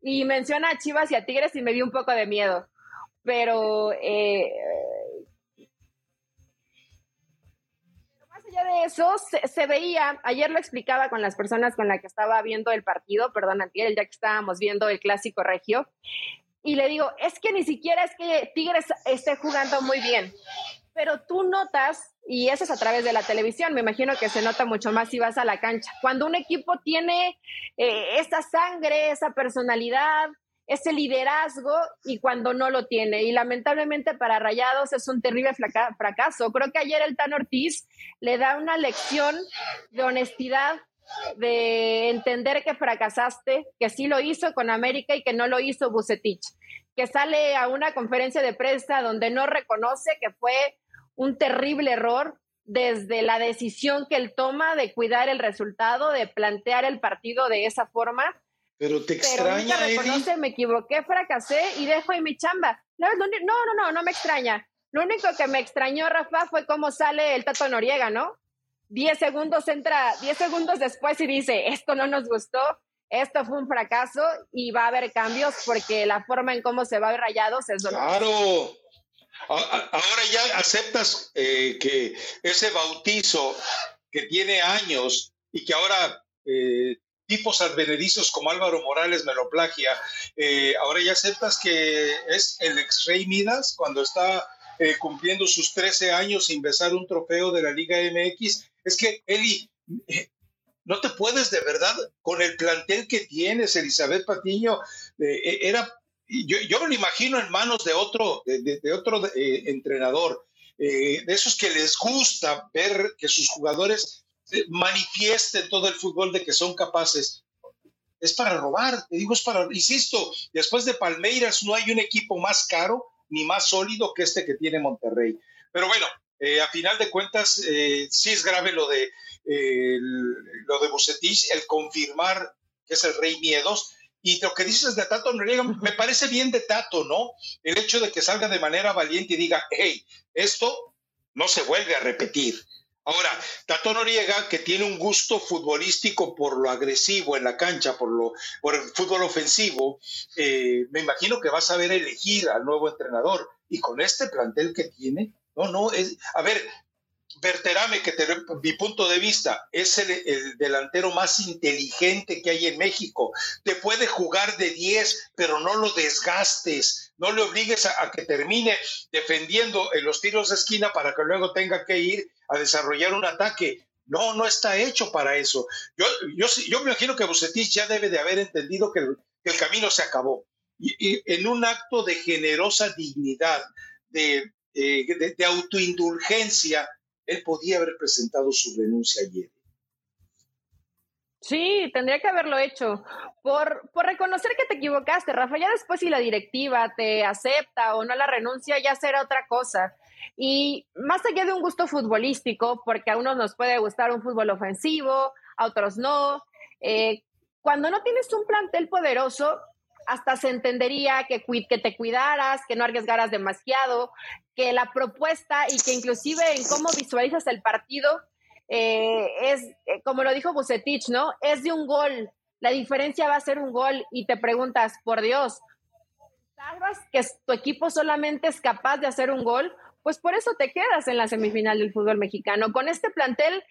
y menciona a Chivas y a Tigres y me dio un poco de miedo. Pero eh, más allá de eso, se, veía, ayer lo explicaba con las personas con las que estaba viendo el partido, perdón, el ya que estábamos viendo el clásico regio, y le digo, es que ni siquiera es que Tigres esté jugando muy bien, pero tú notas y eso es a través de la televisión. Me imagino que se nota mucho más si vas a la cancha. Cuando un equipo tiene eh, esa sangre, esa personalidad, ese liderazgo y cuando no lo tiene. Y lamentablemente para Rayados es un terrible fracaso. Creo que ayer el Tan Ortiz le da una lección de honestidad, de entender que fracasaste, que sí lo hizo con América y que no lo hizo Bucetich, que sale a una conferencia de prensa donde no reconoce que fue un terrible error desde la decisión que él toma de cuidar el resultado, de plantear el partido de esa forma. Pero te extraña, Pero reconoce, me equivoqué, fracasé y dejo ahí mi chamba. No, no, no, no, no me extraña. Lo único que me extrañó, Rafa, fue cómo sale el Tato Noriega, ¿no? Diez segundos entra, diez segundos después y dice, esto no nos gustó, esto fue un fracaso y va a haber cambios porque la forma en cómo se va a rayados es doloroso. Claro, Ahora ya aceptas eh, que ese bautizo que tiene años y que ahora eh, tipos advenedizos como Álvaro Morales me lo plagia, eh, ahora ya aceptas que es el ex rey Midas cuando está cumpliendo sus 13 años sin besar un trofeo de la Liga MX. Es que, Eli, no te puedes de verdad, con el plantel que tienes, Elizabeth Patiño, era yo, yo me lo imagino en manos de otro, de, otro eh, entrenador. eh, de esos que les gusta ver que sus jugadores eh, manifiesten todo el fútbol de que son capaces. Es para robar, te digo, es para, insisto, después de Palmeiras no hay un equipo más caro ni más sólido que este que tiene Monterrey. Pero bueno, a final de cuentas, sí es grave lo de, lo de Bucetich, el confirmar que es el rey miedos, y lo que dices de Tato Noriega, me parece bien de Tato, ¿no? El hecho de que salga de manera valiente y diga, hey, esto no se vuelve a repetir. Ahora, Tato Noriega, que tiene un gusto futbolístico por lo agresivo en la cancha, por, lo, por el fútbol ofensivo, eh, me imagino que va a saber elegir al nuevo entrenador. Y con este plantel que tiene, no, no, es, a ver, Berterame, que te, mi punto de vista es el, delantero más inteligente que hay en México. Te puede jugar de 10, pero no lo desgastes, no le obligues a, que termine defendiendo en los tiros de esquina para que luego tenga que ir a desarrollar un ataque. No, no está hecho para eso. Yo, yo, yo me imagino que Bucetich ya debe de haber entendido que el, camino se acabó. Y, en un acto de generosa dignidad, de, eh, de, de autoindulgencia, él podía haber presentado su renuncia ayer. Sí, tendría que haberlo hecho. Por, por reconocer que te equivocaste, Rafa. Ya después si la directiva te acepta o no la renuncia, ya será otra cosa. Y más allá de un gusto futbolístico, porque a unos nos puede gustar un fútbol ofensivo, a otros no. Eh, cuando no tienes un plantel poderoso, hasta se entendería que, que te cuidaras, que no arriesgaras demasiado, que la propuesta y que inclusive en cómo visualizas el partido eh, es, eh, como lo dijo Bucetich, ¿no? Es de un gol. La diferencia va a ser un gol y te preguntas, por Dios, ¿sabes que tu equipo solamente es capaz de hacer un gol? Pues por eso te quedas en la semifinal del fútbol mexicano. Con este plantel,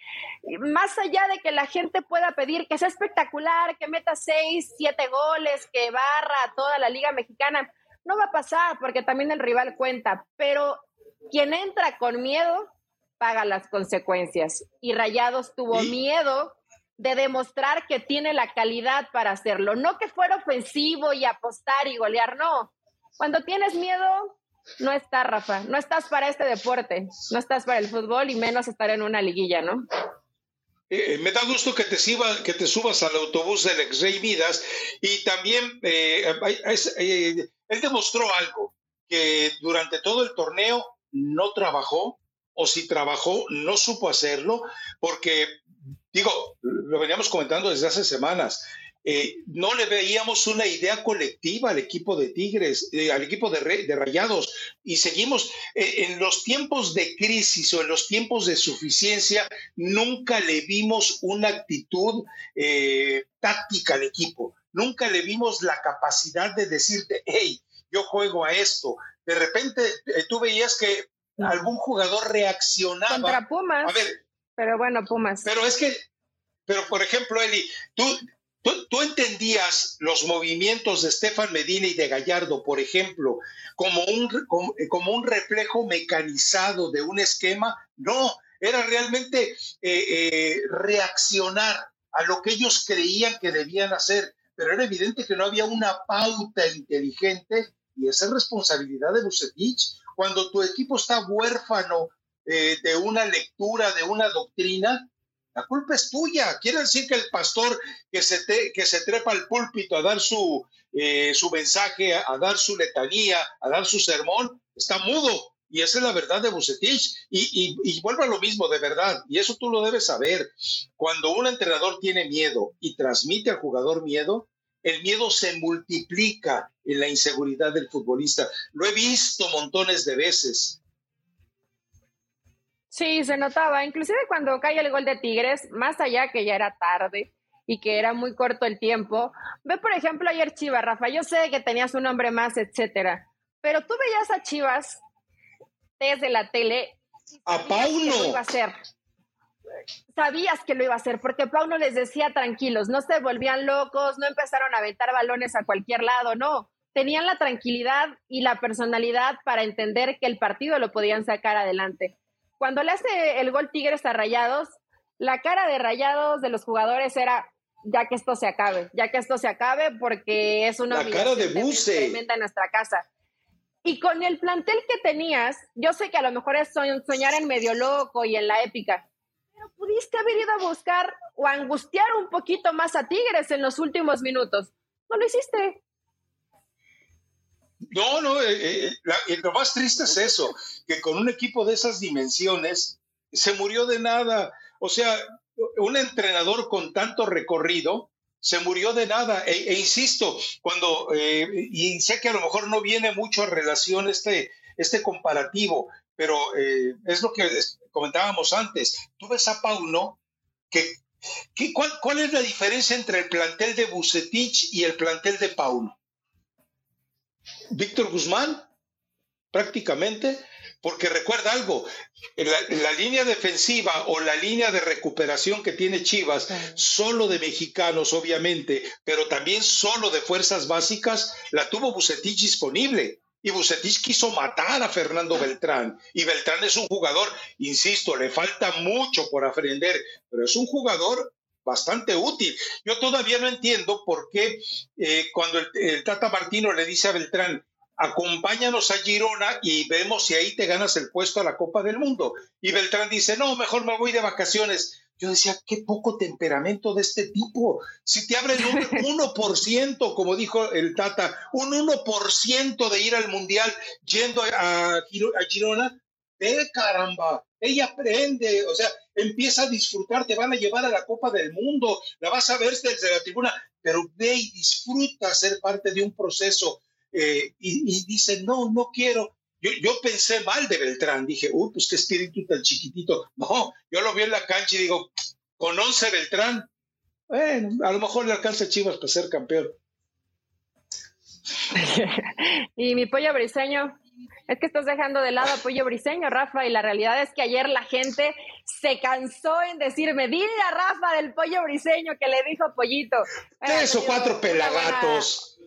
más allá de que la gente pueda pedir que sea espectacular, que meta seis, siete goles, que barra a toda la liga mexicana, no va a pasar porque también el rival cuenta, pero quien entra con miedo paga las consecuencias. Y Rayados tuvo miedo de demostrar que tiene la calidad para hacerlo. No que fuera ofensivo y apostar y golear, no. Cuando tienes miedo, no estás, Rafa. No estás para este deporte. No estás para el fútbol y menos estar en una liguilla, ¿no? Eh, me da gusto que te, que te subas al autobús del ex Rey Midas y también eh, eh, él demostró algo, que durante todo el torneo no trabajó o si trabajó no supo hacerlo porque, digo, lo veníamos comentando desde hace semanas, eh, no le veíamos una idea colectiva al equipo de Tigres, eh, al equipo de, Rayados, y seguimos eh, en los tiempos de crisis o en los tiempos de suficiencia, nunca le vimos una actitud táctica al equipo, nunca le vimos la capacidad de decirte, hey, yo juego a esto. De repente tú veías que algún jugador reaccionaba. Contra Pumas. A ver, pero bueno, Pumas. Pero es que, pero por ejemplo, Eli, tú ¿Tú, entendías los movimientos de Estefan Medina y de Gallardo, por ejemplo, como un, como, un reflejo mecanizado de un esquema? No, era realmente eh, eh, reaccionar a lo que ellos creían que debían hacer, pero era evidente que no había una pauta inteligente y esa es responsabilidad de Bucetich. Cuando tu equipo está huérfano eh, de una lectura, de una doctrina, la culpa es tuya. Quiere decir que el pastor que se, que se trepa al púlpito a dar su, eh, su mensaje, a, dar su letanía, a dar su sermón, está mudo. Y esa es la verdad de Bucetich. Y, y, vuelve a lo mismo, de verdad. Y eso tú lo debes saber. Cuando un entrenador tiene miedo y transmite al jugador miedo, el miedo se multiplica en la inseguridad del futbolista. Lo he visto montones de veces. Sí, se notaba. Inclusive cuando cae el gol de Tigres, más allá que ya era tarde y que era muy corto el tiempo. Ve, por ejemplo, ayer Chivas, Rafa, yo sé que tenías un hombre más, etcétera, pero tú veías a Chivas desde la tele. A Pauno. Lo iba a hacer. Sabías que lo iba a hacer, porque Pauno les decía tranquilos, no se volvían locos, no empezaron a aventar balones a cualquier lado, no. Tenían la tranquilidad y la personalidad para entender que el partido lo podían sacar adelante cuando le hace el gol Tigres a Rayados, la cara de Rayados de los jugadores era ya que esto se acabe, ya que esto se acabe porque es una la cara de Buce en nuestra casa. Y con el plantel que tenías, yo sé que a lo mejor es soñar en medio loco y en la épica, pero pudiste haber ido a buscar o angustiar un poquito más a Tigres en los últimos minutos. No lo hiciste. No, no, eh, eh, lo más triste es eso, que con un equipo de esas dimensiones se murió de nada. O sea, un entrenador con tanto recorrido se murió de nada. E, e insisto, cuando, eh, y sé que a lo mejor no viene mucho a relación este, este comparativo, pero eh, es lo que comentábamos antes. Tú ves a Pauno, que, cuál, cuál, es la diferencia entre el plantel de Bucetich y el plantel de Pauno? Víctor Guzmán, prácticamente, porque recuerda algo, la, línea defensiva o la línea de recuperación que tiene Chivas, solo de mexicanos, obviamente, pero también solo de fuerzas básicas, la tuvo Bucetich disponible. Y Bucetich quiso matar a Fernando Beltrán. Y Beltrán es un jugador, insisto, le falta mucho por aprender, pero es un jugador bastante útil. Yo todavía no entiendo por qué eh, cuando el Tata Martino le dice a Beltrán, acompáñanos a Girona y vemos si ahí te ganas el puesto a la Copa del Mundo. Y Beltrán dice, no, mejor me voy de vacaciones. Yo decía, qué poco temperamento de este tipo. Si te abren un 1%, como dijo el Tata, un 1% de ir al Mundial yendo a, a Girona, ve caramba, ella aprende, o sea, empieza a disfrutar, te van a llevar a la Copa del Mundo, la vas a ver desde la tribuna, pero ve y disfruta ser parte de un proceso eh, y, dice, no, no quiero. Yo, yo, pensé mal de Beltrán, dije, uy, pues qué espíritu tan chiquitito. No, yo lo vi en la cancha y digo, con 11 Beltrán, bueno, a lo mejor le alcanza Chivas para ser campeón. y mi pollo briseño, es que estás dejando de lado a pollo briseño, Rafa, y la realidad es que ayer la gente se cansó en decirme, dile a Rafa del pollo briseño que le dijo pollito. Tres o cuatro pelagatos.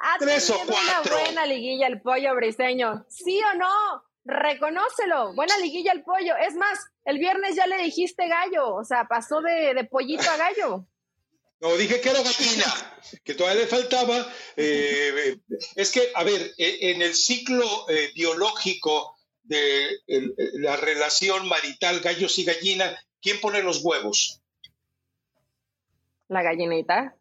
Ha Tres o cuatro. una buena liguilla el pollo briseño. ¿Sí o no? Reconócelo. Buena liguilla el pollo. Es más, el viernes ya le dijiste gallo. O sea, pasó de, pollito a gallo. No, dije que era gallina, que todavía le faltaba. Eh, es que, a ver, e, en el ciclo eh, biológico de la relación marital gallos y gallina, ¿quién pone los huevos? La gallinita.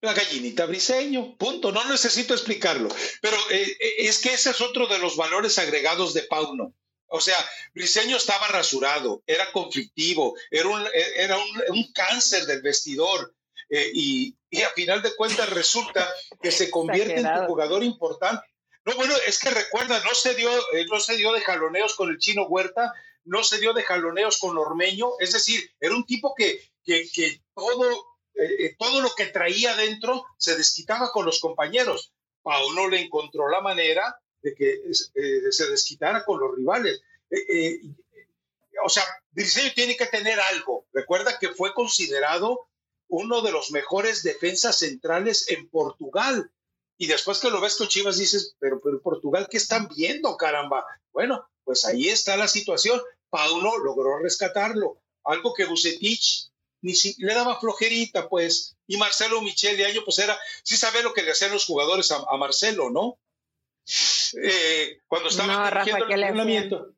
La gallinita briseño, punto. No necesito explicarlo. Pero eh, eh, es que ese es otro de los valores agregados de Pauno. O sea, Briseño estaba rasurado, era conflictivo, era un, eh, era un, cáncer del vestidor. y, a final de cuentas resulta que se convierte en un jugador importante. No, bueno, es que recuerda, no se dio, no se dio de jaloneos con el chino Huerta, no se dio de jaloneos con Ormeño, es decir, era un tipo que, que, que todo eh, eh, todo lo que traía dentro se desquitaba con los compañeros. Pauno le encontró la manera de que eh, se desquitara con los rivales. o sea, Briseño tiene que tener algo. Recuerda que fue considerado uno de los mejores defensas centrales en Portugal. Y después que lo ves con Chivas dices, pero, pero Portugal, ¿qué están viendo, caramba? Bueno, pues ahí está la situación. Pauno logró rescatarlo. Algo que Bucetich ni si, le daba flojerita, pues. Y Marcelo Michel y Año, pues era, sí sabe lo que le hacían los jugadores a, Marcelo, ¿no? Eh, cuando estaba dirigiendo el entrenamiento,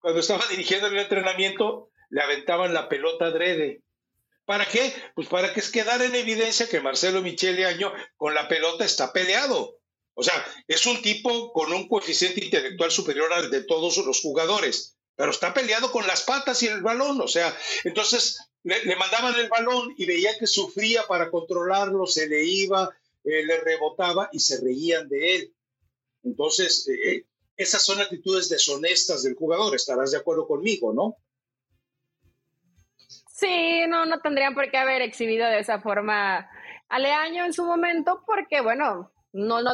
cuando estaba dirigiendo el entrenamiento, le aventaban la pelota adrede. ¿Para qué? Pues para que es quedara en evidencia que Marcelo Michel Año con la pelota está peleado. O sea, es un tipo con un coeficiente intelectual superior al de todos los jugadores, pero está peleado con las patas y el balón. O sea, entonces le, mandaban el balón y veía que sufría para controlarlo, se le iba, eh, le rebotaba y se reían de él. Entonces, eh, eh, esas son actitudes deshonestas del jugador, estarás de acuerdo conmigo, ¿no? Sí, no, no tendrían por qué haber exhibido de esa forma a Leaño en su momento, porque bueno, no, no,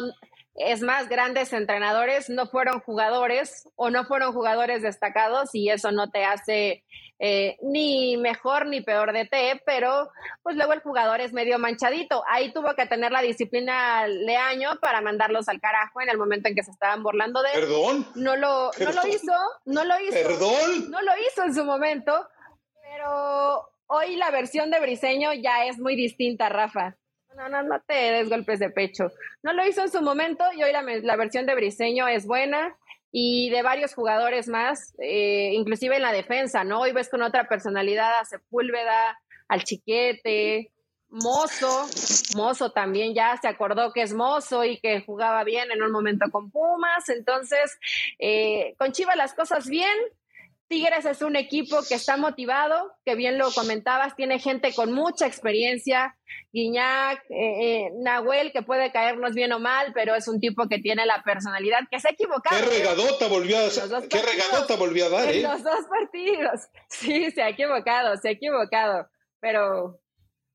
es más, grandes entrenadores no fueron jugadores o no fueron jugadores destacados y eso no te hace eh, ni mejor ni peor de té, pero pues luego el jugador es medio manchadito. Ahí tuvo que tener la disciplina Leaño para mandarlos al carajo en el momento en que se estaban burlando de él. Perdón. No lo, no lo hizo, no lo hizo. Perdón. No lo hizo en su momento, pero hoy la versión de Briseño ya es muy distinta, Rafa No, no, no te des golpes de pecho. No lo hizo en su momento y hoy la, versión de Briseño es buena y de varios jugadores más, eh, inclusive en la defensa, ¿no? Hoy ves con otra personalidad a Sepúlveda, al Chiquete, Mozo, Mozo también ya se acordó que es Mozo y que jugaba bien en un momento con Pumas, entonces eh, con las cosas bien, Tigres es un equipo que está motivado, que bien lo comentabas, tiene gente con mucha experiencia, Guiñac, eh, eh, Nahuel, que puede caernos bien o mal, pero es un tipo que tiene la personalidad, que se ha equivocado. ¿Qué regadota volvió a, ¿qué regadota volvió a dar? En los dos partidos. Sí, se ha equivocado, se ha equivocado, pero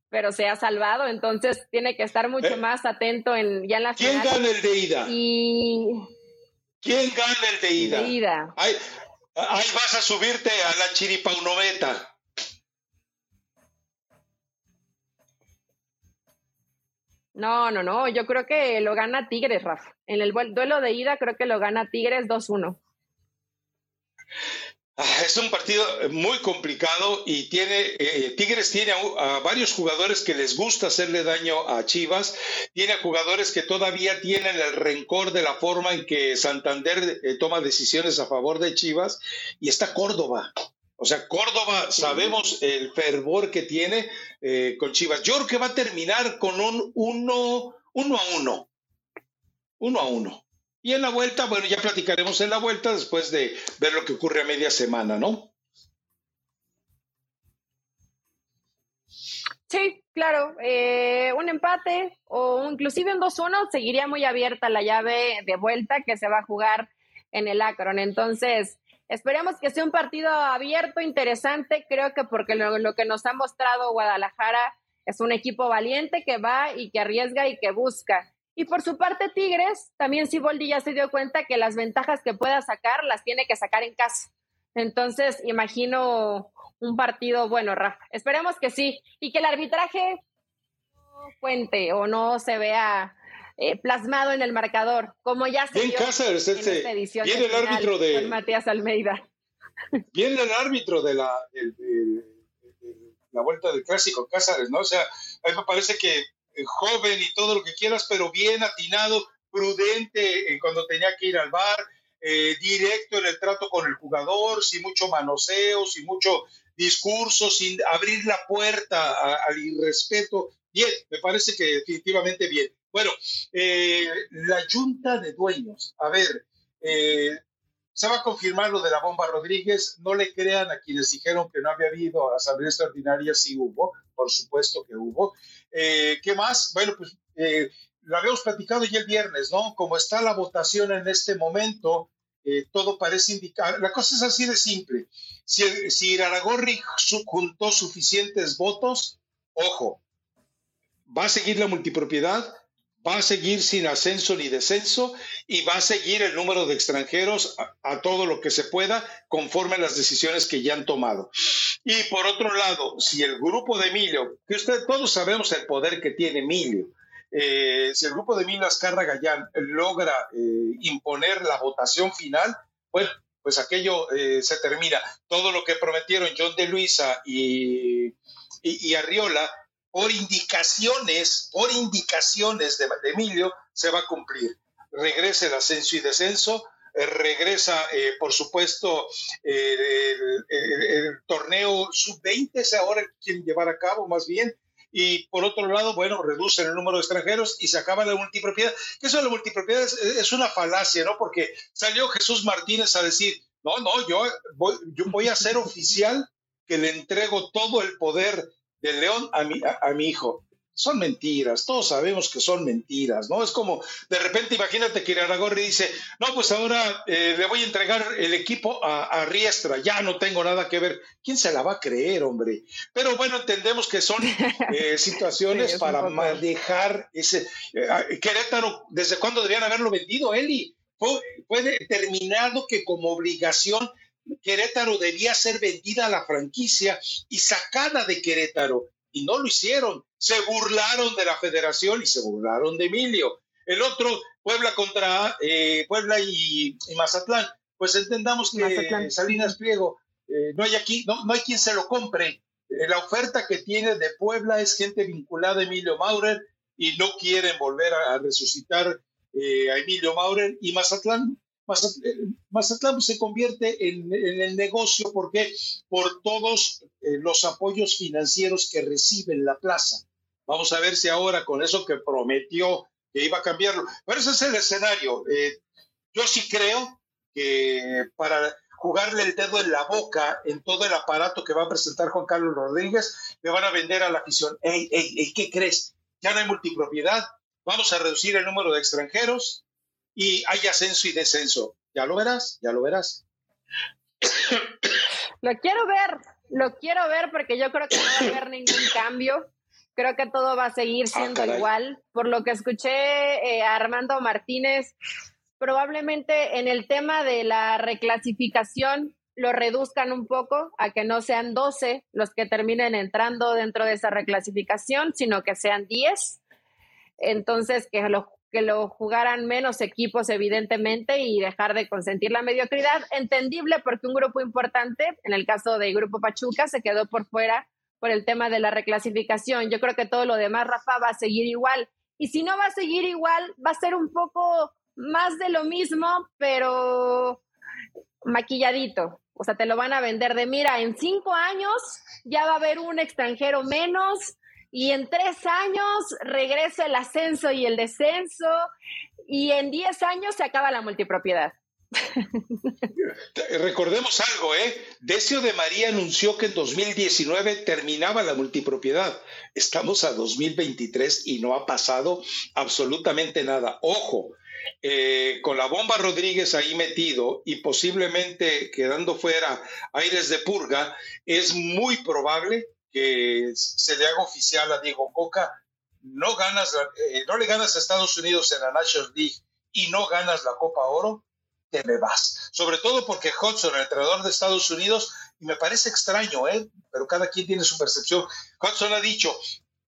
pero se ha salvado, entonces tiene que estar mucho más atento en ya en la ¿Quién gana el de ida? Y ¿Quién gana el de ida? De ida. Ahí vas a subirte a la chiripaunometa. No, no, no, yo creo que lo gana Tigres, Rafa. En el duelo de ida creo que lo gana Tigres 2-1. Ah, es un partido muy complicado y tiene eh, Tigres tiene a, varios jugadores que les gusta hacerle daño a Chivas, tiene a jugadores que todavía tienen el rencor de la forma en que Santander eh, toma decisiones a favor de Chivas y está Córdoba. O sea, Córdoba sabemos el fervor que tiene eh, con Chivas. Yo creo que va a terminar con un uno, uno a uno. Uno a uno. Y en la vuelta, bueno, ya platicaremos en la vuelta después de ver lo que ocurre a media semana, ¿no? Sí, claro. Eh, un empate o inclusive un 2-1 seguiría muy abierta la llave de vuelta que se va a jugar en el Akron. Entonces, esperemos que sea un partido abierto, interesante. Creo que porque lo que nos ha mostrado Guadalajara es un equipo valiente que va y que arriesga y que busca. Y por su parte, Tigres, también Siboldi ya se dio cuenta que las ventajas que pueda sacar las tiene que sacar en casa. Entonces, imagino un partido bueno, Rafa. Esperemos que sí. Y que el arbitraje no cuente o no se vea eh, plasmado en el marcador, como ya se Bien, Cáceres, en esta edición viene el árbitro de Matías Almeida. Viene el árbitro de la, la vuelta del clásico, Cáceres, ¿no? O sea, a mí me parece que joven y todo lo que quieras, pero bien atinado, prudente cuando tenía que ir al bar, eh, directo en el trato con el jugador, sin mucho manoseo, sin mucho discurso, sin abrir la puerta al irrespeto. Bien, me parece que definitivamente bien. Bueno, eh, la junta de dueños, a ver, se va a confirmar lo de la bomba Rodríguez, no le crean a quienes dijeron que no había habido asamblea extraordinaria, sí hubo, por supuesto que hubo. Eh, ¿Qué más? Bueno, pues eh, lo habíamos platicado ya el viernes, ¿no? Como está la votación en este momento, eh, todo parece indicar, la cosa es así de simple. Si, si Iraragorri juntó suficientes votos, ojo, va a seguir la multipropiedad, va a seguir sin ascenso ni descenso y va a seguir el número de extranjeros a, todo lo que se pueda conforme a las decisiones que ya han tomado. Y por otro lado, si el grupo de Emilio, que usted todos sabemos el poder que tiene Emilio, eh, si el grupo de Emilio Azcarra Gallán logra eh, imponer la votación final, bueno, pues aquello eh, se termina. Todo lo que prometieron John de Luisa y, y Arriola por indicaciones, por indicaciones de, Emilio, se va a cumplir. Regresa el ascenso y descenso, eh, regresa, eh, por supuesto, eh, el, torneo sub-20, se ahora quieren llevar a cabo más bien, y por otro lado, bueno, reducen el número de extranjeros y se acaba la multipropiedad. Que eso de la multipropiedad es, una falacia, ¿no? Porque salió Jesús Martínez a decir, no, no, yo yo voy a ser oficial que le entrego todo el poder del león a mi, a, mi hijo. Son mentiras, todos sabemos que son mentiras, ¿no? Es como, de repente, imagínate que Iraragorri dice, no, pues ahora eh, le voy a entregar el equipo a, Riestra, ya no tengo nada que ver. ¿Quién se la va a creer, hombre? Pero bueno, entendemos que son eh, situaciones para manejar ese... Eh, Querétaro, ¿desde cuándo deberían haberlo vendido, Eli? Fue, fue determinado que como obligación Querétaro debía ser vendida a la franquicia y sacada de Querétaro. Y no lo hicieron. Se burlaron de la federación y se burlaron de Emilio. El otro, Puebla contra eh, Puebla y, Mazatlán. Pues entendamos que Salinas Pliego, eh, no hay aquí, no, no hay quien se lo compre. Eh, la oferta que tiene de Puebla es gente vinculada a Emilio Maurer y no quieren volver a, resucitar eh, a Emilio Maurer y Mazatlán. Mazatlán, se convierte en, el negocio porque por todos eh, los apoyos financieros que recibe la plaza. Vamos a ver si ahora con eso que prometió que iba a cambiarlo. Pero ese es el escenario. Eh, yo sí creo que para jugarle el dedo en la boca en todo el aparato que va a presentar Juan Carlos Rodríguez, le van a vender a la afición. Ey, ey, ey, ¿qué crees? Ya no hay multipropiedad, vamos a reducir el número de extranjeros y hay ascenso y descenso. Ya lo verás, ya lo verás. Lo quiero ver, lo quiero ver porque yo creo que no va a haber ningún cambio. Creo que todo va a seguir ah, siendo igual. Por lo que escuché eh, a Armando Martínez, probablemente en el tema de la reclasificación lo reduzcan un poco a que no sean 12 los que terminen entrando dentro de esa reclasificación, sino que sean 10. Entonces, que lo, que lo jugaran menos equipos, evidentemente, y dejar de consentir la mediocridad. Entendible porque un grupo importante, en el caso del Grupo Pachuca, se quedó por fuera por el tema de la reclasificación. Yo creo que todo lo demás, Rafa, va a seguir igual. Y si no va a seguir igual, va a ser un poco más de lo mismo, pero maquilladito. O sea, te lo van a vender de, mira, en cinco años ya va a haber un extranjero menos y en tres años regresa el ascenso y el descenso y en diez años se acaba la multipropiedad. Recordemos algo, ¿eh? Decio de María anunció que en 2019 terminaba la multipropiedad. Estamos a 2023 y no ha pasado absolutamente nada. Ojo, eh, con la bomba Rodríguez ahí metido y posiblemente quedando fuera aires de purga, es muy probable que se le haga oficial a Diego Coca, no ganas, eh, no le ganas a Estados Unidos en la National League y no ganas la Copa Oro, te me vas. Sobre todo porque Hudson, el entrenador de Estados Unidos, y me parece extraño, ¿eh? pero cada quien tiene su percepción. Hudson ha dicho,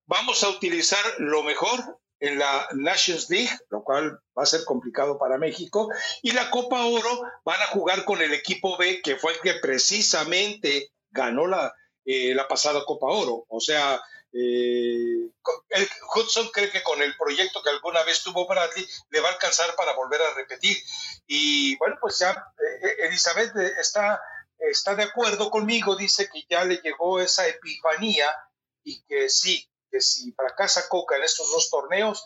vamos a utilizar lo mejor en la Nations League, lo cual va a ser complicado para México, y la Copa Oro van a jugar con el equipo B, que fue el que precisamente ganó la, eh, la pasada Copa Oro. O sea, eh, el Hudson cree que con el proyecto que alguna vez tuvo Bradley le va a alcanzar para volver a repetir. Y bueno, pues ya eh, Elizabeth está, está de acuerdo conmigo, dice que ya le llegó esa epifanía y que sí, que si fracasa Coca en estos dos torneos,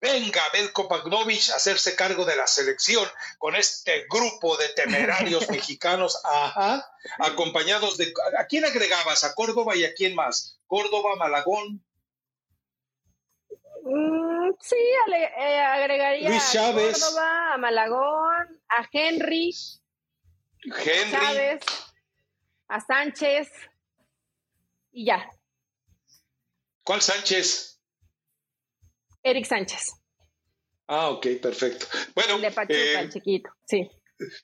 venga Belko Pagnovich a hacerse cargo de la selección con este grupo de temerarios mexicanos, ajá, acompañados de... ¿A quién agregabas? ¿A Córdoba y a quién más? ¿Córdoba, Malagón? Mm, sí, eh, agregaría a Córdoba, a Malagón, a Henry, Henry. A Chávez, a Sánchez y ya. ¿Cuál Sánchez? Eric Sánchez. Ah, ok, perfecto. Bueno, de Pachuca, el eh, chiquito, sí.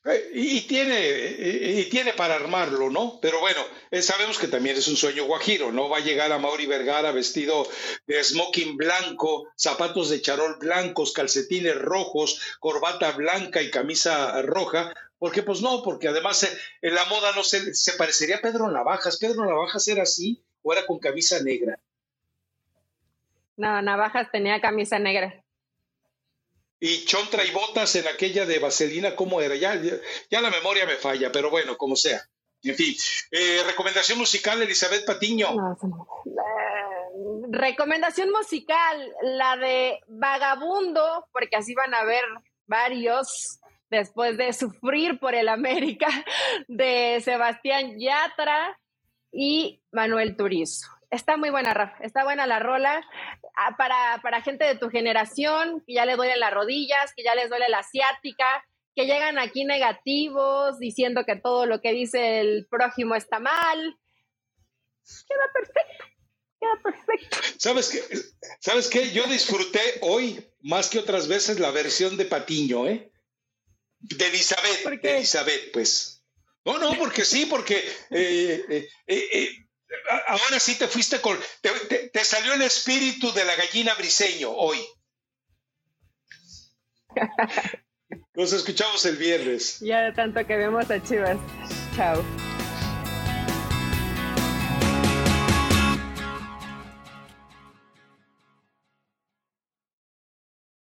Eh, y tiene, eh, y tiene para armarlo, ¿no? Pero bueno, sabemos que también es un sueño guajiro, ¿no? Va a llegar a Mauri Vergara vestido de smoking blanco, zapatos de charol blancos, calcetines rojos, corbata blanca y camisa roja. Porque pues no, porque además en la moda no se, se parecería a Pedro Navajas. ¿Pedro Navajas era así o era con camisa negra? No, Navajas tenía camisa negra. Y Chontra y Botas en aquella de Vaselina, ¿cómo era? Ya, ya, la memoria me falla, pero bueno, como sea. En fin, eh, recomendación musical, Elizabeth Patiño. Eh, recomendación musical, la de Vagabundo, porque así van a ver varios después de sufrir por el América, de Sebastián Yatra y Manuel Turizo. Está muy buena, Rafa. Está buena la rola. Ah, para, para gente de tu generación, que ya les duele las rodillas, que ya les duele la asiática, que llegan aquí negativos, diciendo que todo lo que dice el prójimo está mal. Queda perfecto. Queda perfecto. ¿Sabes qué? ¿Sabes qué? Yo disfruté hoy, más que otras veces, la versión de Patiño, ¿eh? De Elizabeth. De Elizabeth, pues. No, no, porque sí, porque eh, eh, eh, ahora sí te fuiste con, te, salió el espíritu de la gallina briseño hoy. Nos escuchamos el viernes. Ya de tanto que vemos a Chivas. Chao.